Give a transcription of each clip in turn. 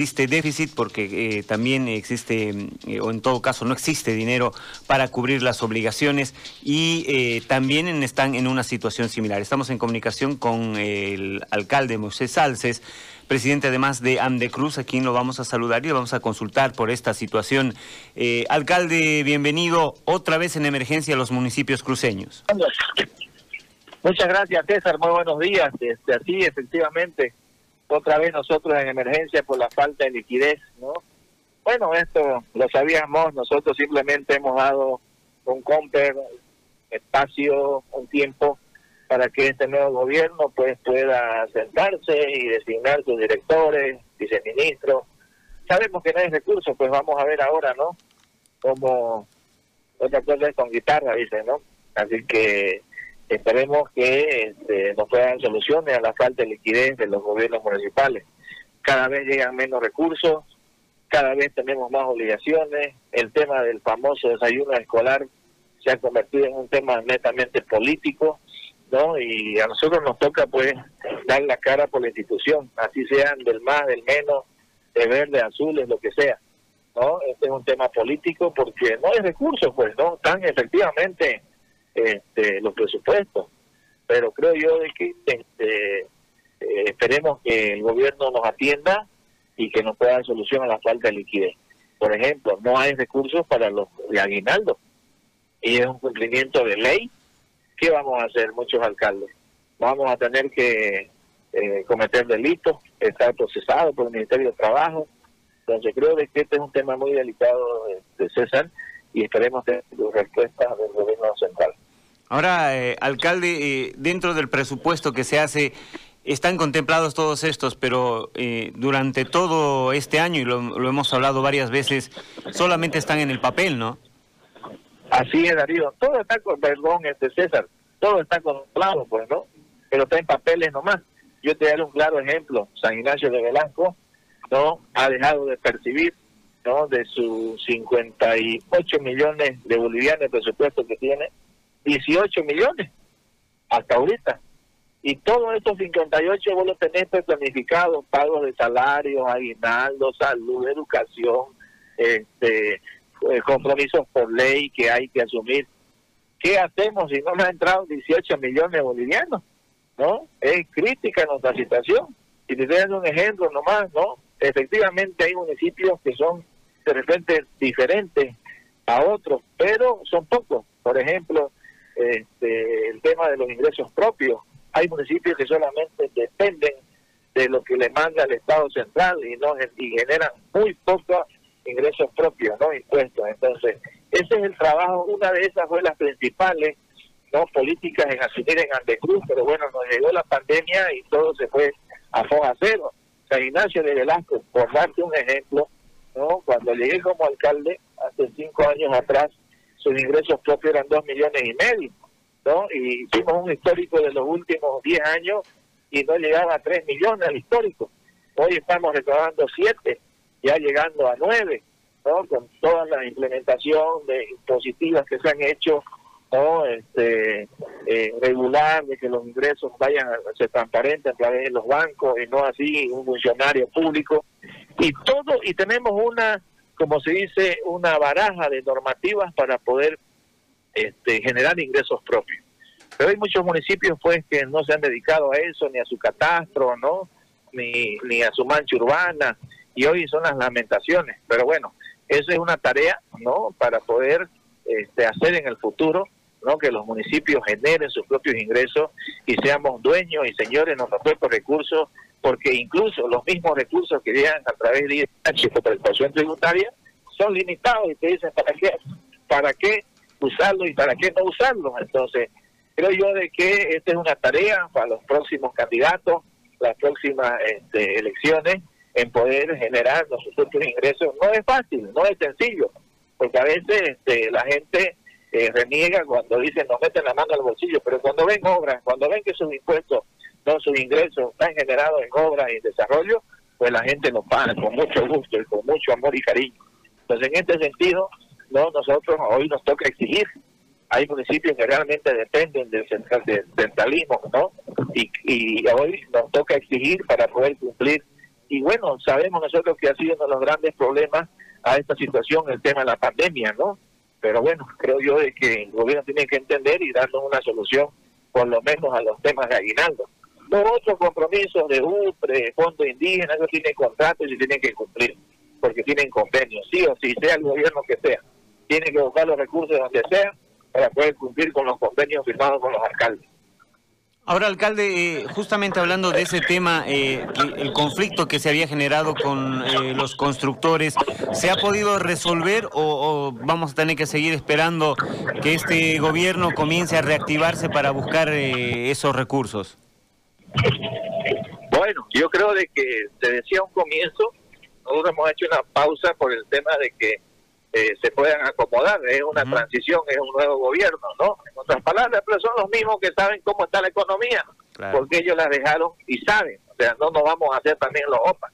existe déficit porque eh, también existe, eh, o en todo caso no existe dinero para cubrir las obligaciones y eh, también están en una situación similar. Estamos en comunicación con el alcalde Moisés Salces, presidente además de Andecruz, a quien lo vamos a saludar y lo vamos a consultar por esta situación. alcalde, bienvenido otra vez en emergencia a los municipios cruceños. Muchas gracias, César. Muy buenos días. Este, así, efectivamente, otra vez nosotros en emergencia por la falta de liquidez, ¿no? Bueno, esto lo sabíamos, nosotros simplemente hemos dado un comper, espacio, un tiempo para que este nuevo gobierno pues pueda sentarse y designar sus directores, viceministros. Sabemos que no hay recursos, pues vamos a ver ahora, ¿no? Como otra cosa es con guitarra, dice, ¿no? Así que Esperemos que este, nos puedan soluciones a la falta de liquidez de los gobiernos municipales. Cada vez llegan menos recursos, cada vez tenemos más obligaciones. El tema del famoso desayuno escolar se ha convertido en un tema netamente político, ¿no? Y a nosotros nos toca, pues, dar la cara por la institución, así sean del más, del menos, de verde, azules, lo que sea, ¿no? Este es un tema político porque no hay recursos, pues, ¿no? Están efectivamente este, los presupuestos. Pero creo yo de que este, eh, esperemos que el gobierno nos atienda y que nos pueda dar solución a la falta de liquidez. Por ejemplo, no hay recursos para los de aguinaldo y es un cumplimiento de ley. ¿Qué vamos a hacer muchos alcaldes? Vamos a tener que eh, cometer delitos, estar procesados por el Ministerio de Trabajo. Entonces creo que este es un tema muy delicado de, de César y esperemos tener respuesta del gobierno central. Ahora, eh, alcalde, eh, dentro del presupuesto que se hace, están contemplados todos estos, pero eh, durante todo este año, y lo, hemos hablado varias veces, solamente están en el papel, ¿no? Así es, Darío. Todo está con, perdón, este César, todo está contemplado, pues, ¿no? Pero está en papeles nomás. Yo te daré un claro ejemplo. San Ignacio de Velasco, ¿no? Ha dejado de percibir, ¿no? De sus 58 millones de bolivianos de presupuesto que tiene, 18 millones hasta ahorita. Y todos estos 58 vos los tenés planificados, pagos de salarios, aguinaldos, salud, educación, este, eh, compromisos por ley que hay que asumir. ¿Qué hacemos si no nos han entrado 18 millones bolivianos? ¿No? Es crítica nuestra situación. Y te estoy un ejemplo nomás, ¿no? Efectivamente hay municipios que son de repente diferentes a otros, pero son pocos. Por ejemplo, este, el tema de los ingresos propios. Hay municipios que solamente dependen de lo que le manda el Estado central y no y generan muy pocos ingresos propios, no impuestos. Entonces, ese es el trabajo, una de esas fue las principales no políticas en asumir en Andecruz, pero bueno, nos llegó la pandemia y todo se fue a foja cero. San Ignacio de Velasco, por darte un ejemplo, no cuando llegué como alcalde hace cinco años atrás, sus ingresos propios eran dos millones y medio, ¿no? Y hicimos un histórico de los últimos 10 años y no llegaba a 3 millones al histórico. Hoy estamos recaudando 7, ya llegando a 9, ¿no? Con toda la implementación de positivas que se han hecho, ¿no? Este, eh, regular, de que los ingresos vayan a ser transparentes a través de los bancos y no así un funcionario público. Y todo, y tenemos una como se dice, una baraja de normativas para poder este, generar ingresos propios. Pero hay muchos municipios pues que no se han dedicado a eso, ni a su catastro, ¿no? Ni, ni a su mancha urbana, y hoy son las lamentaciones. Pero bueno, esa es una tarea, ¿no? Para poder este, hacer en el futuro, ¿no? Que los municipios generen sus propios ingresos y seamos dueños y señores de nuestros propios recursos porque incluso los mismos recursos que llegan a través de IH por prestación tributaria son limitados y te dicen para qué, para qué usarlo y para qué no usarlo. Entonces, creo yo de que esta es una tarea para los próximos candidatos, las próximas este, elecciones, en poder generar los propios ingresos. No es fácil, no es sencillo, porque a veces este, la gente eh, reniega cuando dicen nos meten la mano al bolsillo, pero cuando ven obras, cuando ven que sus impuestos todos sus ingresos están generados en obras y desarrollo, pues la gente nos paga con mucho gusto y con mucho amor y cariño. Entonces, en este sentido, no nosotros hoy nos toca exigir. Hay municipios que realmente dependen del, centralismo, ¿no? Y, y hoy nos toca exigir para poder cumplir. Y bueno, sabemos nosotros que ha sido uno de los grandes problemas a esta situación el tema de la pandemia, ¿no? Pero bueno, creo yo de que el gobierno tiene que entender y darnos una solución, por lo menos a los temas de aguinaldo. Los otros compromisos de UPRE, Fondo Indígena, ellos tienen contratos y tienen que cumplir, porque tienen convenios, sí o sí, sea el gobierno que sea. Tienen que buscar los recursos donde sea para poder cumplir con los convenios firmados con los alcaldes. Ahora, alcalde, eh, justamente hablando de ese tema, eh, el conflicto que se había generado con eh, los constructores, ¿se ha podido resolver o, vamos a tener que seguir esperando que este gobierno comience a reactivarse para buscar esos recursos? Bueno, yo creo de que te decía un comienzo, nosotros hemos hecho una pausa por el tema de que eh, se puedan acomodar. Es una transición, es un nuevo gobierno, ¿no? En otras palabras, pero son los mismos que saben cómo está la economía, porque ellos la dejaron y saben. O sea, no nos vamos a hacer también los OPA,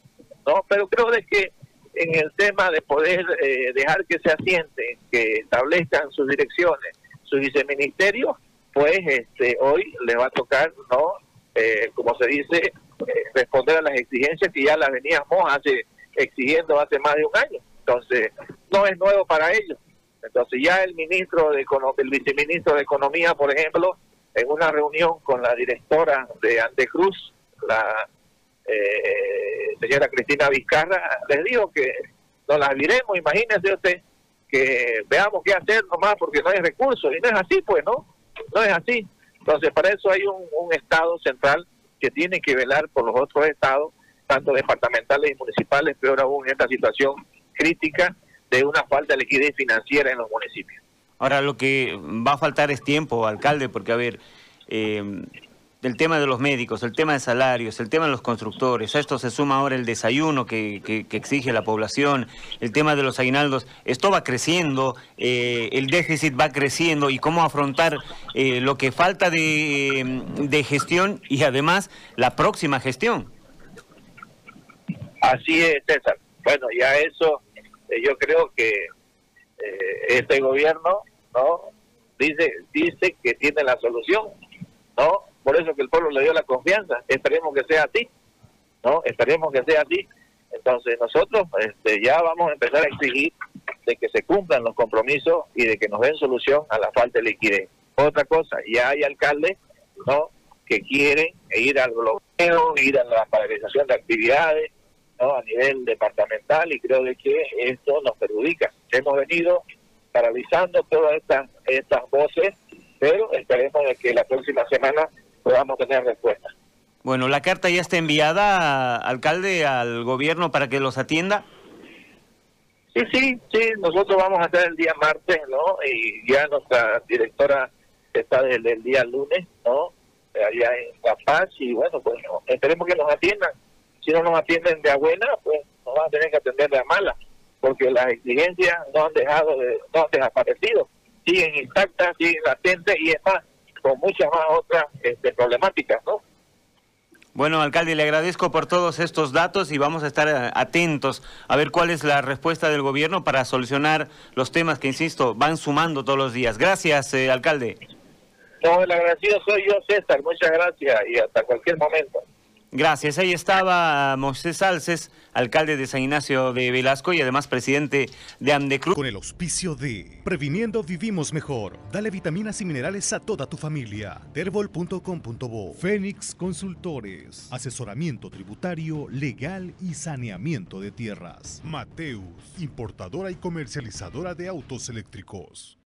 ¿no? Pero creo de que en el tema de poder eh, dejar que se asienten, que establezcan sus direcciones, su viceministerio, pues este hoy les va a tocar, ¿no? Eh, como se dice, responder a las exigencias que ya las veníamos hace exigiendo hace más de un año. Entonces, no es nuevo para ellos. Entonces, ya el ministro de el viceministro de Economía, por ejemplo, en una reunión con la directora de Antecruz, la eh, señora Cristina Vizcarra, les dijo que nos las diremos, imagínense usted, que veamos qué hacer nomás porque no hay recursos. Y no es así, pues, ¿no? No es así. Entonces, para eso hay un, Estado central que tiene que velar por los otros estados, tanto departamentales y municipales, peor aún en esta situación crítica de una falta de liquidez financiera en los municipios. Ahora, lo que va a faltar es tiempo, alcalde, porque, a ver, eh, el tema de los médicos, el tema de salarios, el tema de los constructores, a esto se suma ahora el desayuno que, exige la población, el tema de los aguinaldos, esto va creciendo, eh, el déficit va creciendo y cómo afrontar eh, lo que falta de, gestión y además la próxima gestión. Así es, César. Bueno, ya eso eh, yo creo que eh, este gobierno no dice dice que tiene la solución no por eso que el pueblo le dio la confianza. Esperemos que sea así no esperemos que sea así. Entonces nosotros este, ya vamos a empezar a exigir de que se cumplan los compromisos y de que nos den solución a la falta de liquidez. Otra cosa ya hay alcaldes no que quieren ir al bloqueo ir a la paralización de actividades a nivel departamental y creo de que esto nos perjudica. Hemos venido paralizando todas estas, estas voces, pero esperemos de que la próxima semana podamos tener respuesta. Bueno, ¿la carta ya está enviada, alcalde, al gobierno para que los atienda? Sí, sí, sí, nosotros vamos a estar el día martes, ¿no? Y ya nuestra directora está desde el día lunes, ¿no? Allá en La Paz y bueno, pues esperemos que nos atiendan si no nos atienden de a buena, pues nos van a tener que atender de a mala, porque las exigencias no han dejado de, no han desaparecido, siguen intactas, siguen latentes y es más, con muchas más otras este, problemáticas, ¿no? Bueno, alcalde, le agradezco por todos estos datos y vamos a estar eh, atentos a ver cuál es la respuesta del gobierno para solucionar los temas que, insisto, van sumando todos los días. Gracias, eh, alcalde. No, el agradecido soy yo, César. Muchas gracias y hasta cualquier momento. Gracias. Ahí estaba Moisés Alces, alcalde de San Ignacio de Velasco y además presidente de Andecruz. Con el auspicio de Previniendo Vivimos Mejor. Dale vitaminas y minerales a toda tu familia. Terbol.com.bo. Fénix Consultores. Asesoramiento tributario, legal y saneamiento de tierras. Mateus, importadora y comercializadora de autos eléctricos.